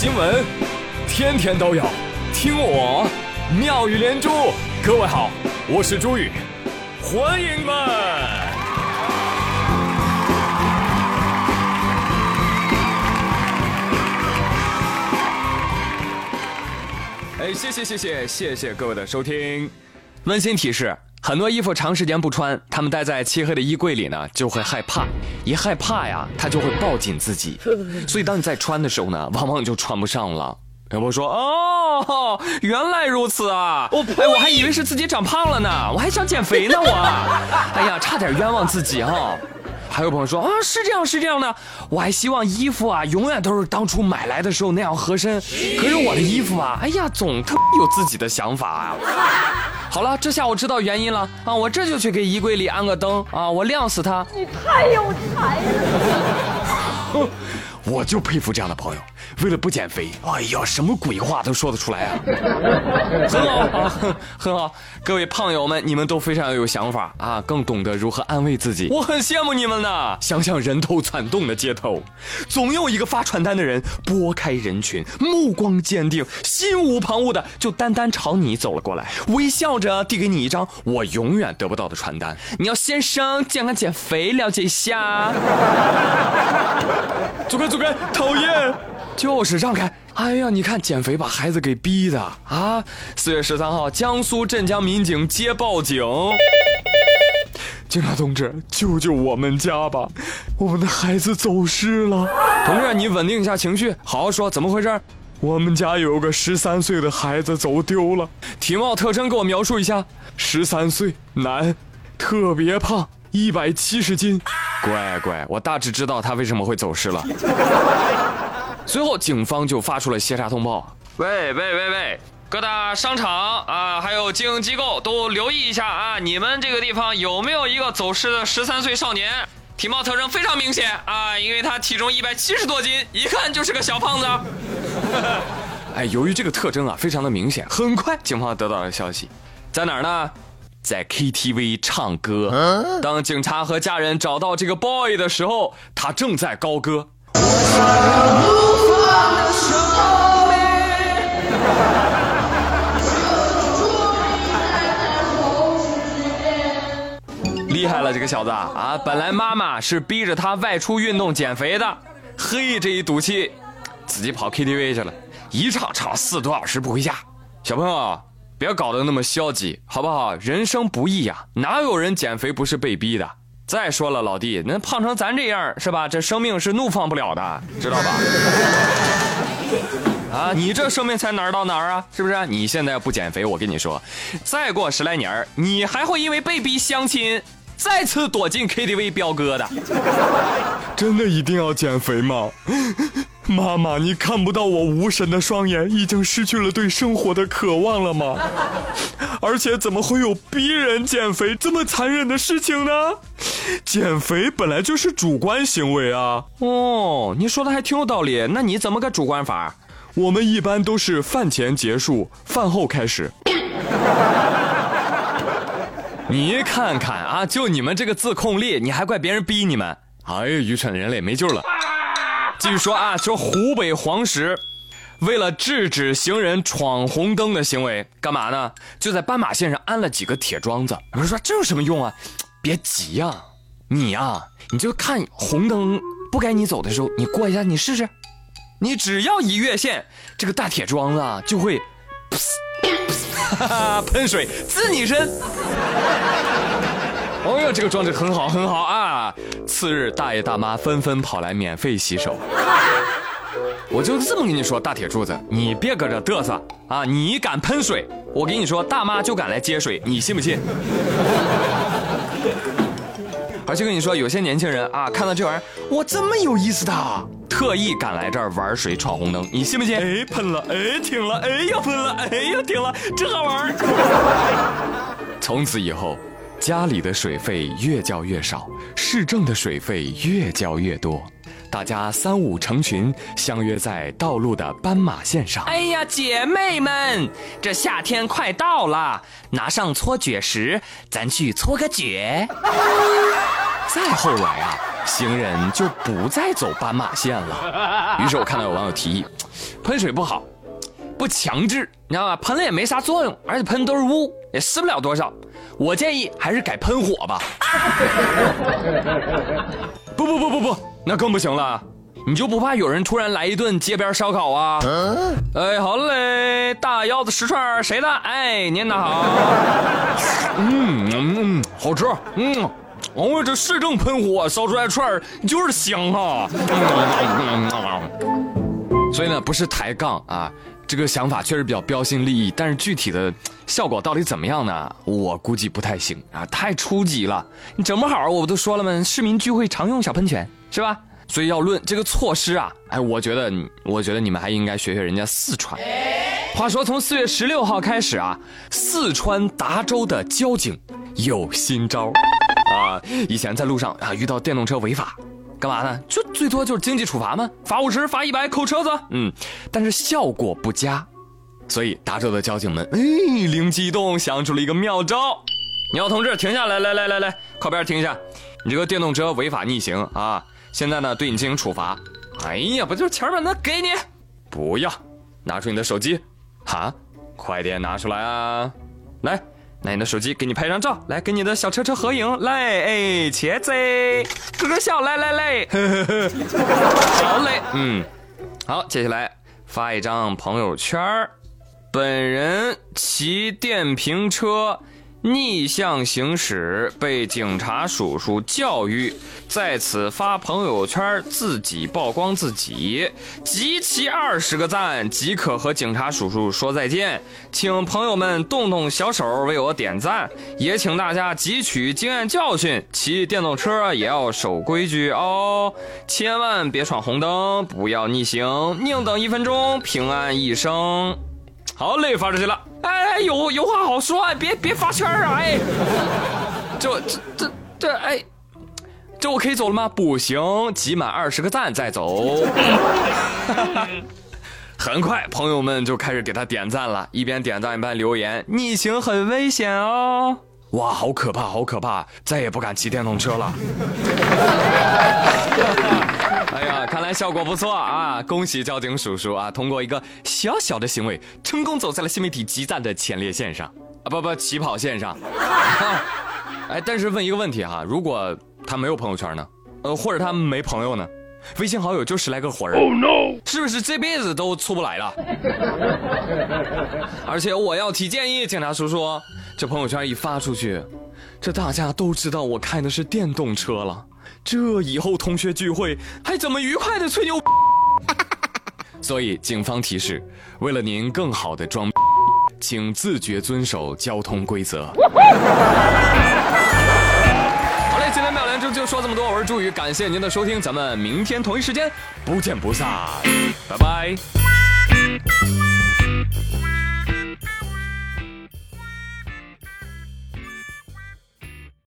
新闻，天天都有，听我妙语连珠。各位好，我是朱宇，欢迎们。哎，谢谢谢谢谢谢各位的收听。温馨提示：很多衣服长时间不穿，他们待在漆黑的衣柜里呢，就会害怕。一害怕呀，他就会抱紧自己。所以当你在穿的时候呢，往往就穿不上了。要不说哦，原来如此啊！我哎，我还以为是自己长胖了呢，我还想减肥呢，我。哎呀，差点冤枉自己哈。还有朋友说啊，是这样是这样的，我还希望衣服啊永远都是当初买来的时候那样合身。可是我的衣服啊，哎呀，总特有自己的想法啊。好了，这下我知道原因了啊，我这就去给衣柜里安个灯啊，我亮死他。你太有才了！我就佩服这样的朋友，为了不减肥，哎呀，什么鬼话都说得出来啊！很好啊，很好，各位胖友们，你们都非常有想法啊，更懂得如何安慰自己，我很羡慕你们呢。想想人头攒动的街头，总有一个发传单的人拨开人群，目光坚定，心无旁骛的就单单朝你走了过来，微笑着递给你一张我永远得不到的传单。你要先生健康减肥，了解一下。走开，走开，讨厌！就是让开！哎呀，你看减肥把孩子给逼的啊！四月十三号，江苏镇江民警接报警，警察同志，救救我们家吧！我们的孩子走失了。同志，你稳定一下情绪，好好说，怎么回事？我们家有个十三岁的孩子走丢了，体貌特征给我描述一下。十三岁，男，特别胖，一百七十斤。乖乖，我大致知道他为什么会走失了。随后，警方就发出了协查通报：喂喂喂喂，各大商场啊，还有经营机构都留意一下啊，你们这个地方有没有一个走失的十三岁少年？体貌特征非常明显啊，因为他体重一百七十多斤，一看就是个小胖子。哎，由于这个特征啊，非常的明显，很快警方得到了消息，在哪儿呢？在 KTV 唱歌。当警察和家人找到这个 boy 的时候，他正在高歌。厉害了，这个小子啊！本来妈妈是逼着他外出运动减肥的，嘿，这一赌气，自己跑 KTV 去了，一唱唱四多小时不回家。小朋友。别搞得那么消极，好不好？人生不易呀，哪有人减肥不是被逼的？再说了，老弟，那胖成咱这样是吧？这生命是怒放不了的，知道吧？啊，你这生命才哪儿到哪儿啊？是不是？你现在不减肥，我跟你说，再过十来年你还会因为被逼相亲，再次躲进 KTV 飙歌的。真的一定要减肥吗？妈妈，你看不到我无神的双眼已经失去了对生活的渴望了吗？而且怎么会有逼人减肥这么残忍的事情呢？减肥本来就是主观行为啊。哦，你说的还挺有道理。那你怎么个主观法？我们一般都是饭前结束，饭后开始。你看看啊，就你们这个自控力，你还怪别人逼你们？哎呀，愚蠢的人类没救了。继续说啊，说湖北黄石，为了制止行人闯红灯的行为，干嘛呢？就在斑马线上安了几个铁桩子。有人说这有什么用啊？别急呀，你呀，你就看红灯不该你走的时候，你过一下，你试试。你只要一越线，这个大铁桩子啊就会 喷水滋你身。哦哟，这个装置很好很好啊！次日，大爷大妈纷纷跑来免费洗手。我就这么跟你说，大铁柱子，你别搁这嘚瑟啊！你敢喷水，我跟你说，大妈就敢来接水，你信不信？而且跟你说，有些年轻人啊，看到这玩意儿，我这么有意思的，特意赶来这儿玩水闯红灯，你信不信？哎，喷了，哎，停了，哎，又喷了，哎，又停了，真好玩。从此以后。家里的水费越交越少，市政的水费越交越多，大家三五成群相约在道路的斑马线上。哎呀，姐妹们，这夏天快到了，拿上搓脚石，咱去搓个脚。再后来啊。行人就不再走斑马线了。于是我看到有网友提议，喷水不好，不强制，你知道吧？喷了也没啥作用，而且喷都是污，也湿不了多少。我建议还是改喷火吧。不不不不不，那更不行了。你就不怕有人突然来一顿街边烧烤啊？嗯哎，好嘞，大腰子十串，谁的？哎，您的好。嗯嗯嗯，好吃。嗯，哦，这市政喷火烧出来串就是香哈。所以呢，不是抬杠啊，这个想法确实比较标新立异，但是具体的效果到底怎么样呢？我估计不太行啊，太初级了。你整不好，我不都说了吗？市民聚会常用小喷泉是吧？所以要论这个措施啊，哎，我觉得，我觉得你们还应该学学人家四川。话说从四月十六号开始啊，四川达州的交警有新招啊！以前在路上啊遇到电动车违法，干嘛呢？就最多就是经济处罚嘛，罚五十，罚一百，扣车子。嗯，但是效果不佳，所以达州的交警们哎灵机一动，想出了一个妙招。你要同志停下来，来来来来，靠边停一下，你这个电动车违法逆行啊！现在呢，对你进行处罚。哎呀，不就是钱吗？那给你，不要，拿出你的手机，哈，快点拿出来啊！来，拿你的手机，给你拍张照，来，跟你的小车车合影，来，哎，茄子，咯咯笑，来来来，好嘞，嗯，好，接下来发一张朋友圈本人骑电瓶车。逆向行驶被警察叔叔教育，在此发朋友圈自己曝光自己，集齐二十个赞即可和警察叔叔说再见。请朋友们动动小手为我点赞，也请大家汲取经验教训，骑电动车也要守规矩哦，千万别闯红灯，不要逆行，宁等一分钟，平安一生。好嘞，发出去了。哎，有有话好说，别别发圈啊！哎，这这这这哎，这我可以走了吗？不行，集满二十个赞再走。很快，朋友们就开始给他点赞了，一边点赞一边留言：“逆行很危险哦！”哇，好可怕，好可怕，再也不敢骑电动车了。哎呀，看来效果不错啊！恭喜交警叔叔啊，通过一个小小的行为，成功走在了新媒体集赞的前列线上啊，不不，起跑线上。哎，但是问一个问题哈，如果他没有朋友圈呢？呃，或者他没朋友呢？微信好友就十来个活人，哦，no 是不是这辈子都出不来了？而且我要提建议，警察叔叔，这朋友圈一发出去，这大家都知道我开的是电动车了。这以后同学聚会还怎么愉快的吹牛？所以警方提示，为了您更好的装，请自觉遵守交通规则。好嘞，今天妙莲就就说这么多，我是朱宇，感谢您的收听，咱们明天同一时间不见不散，拜拜。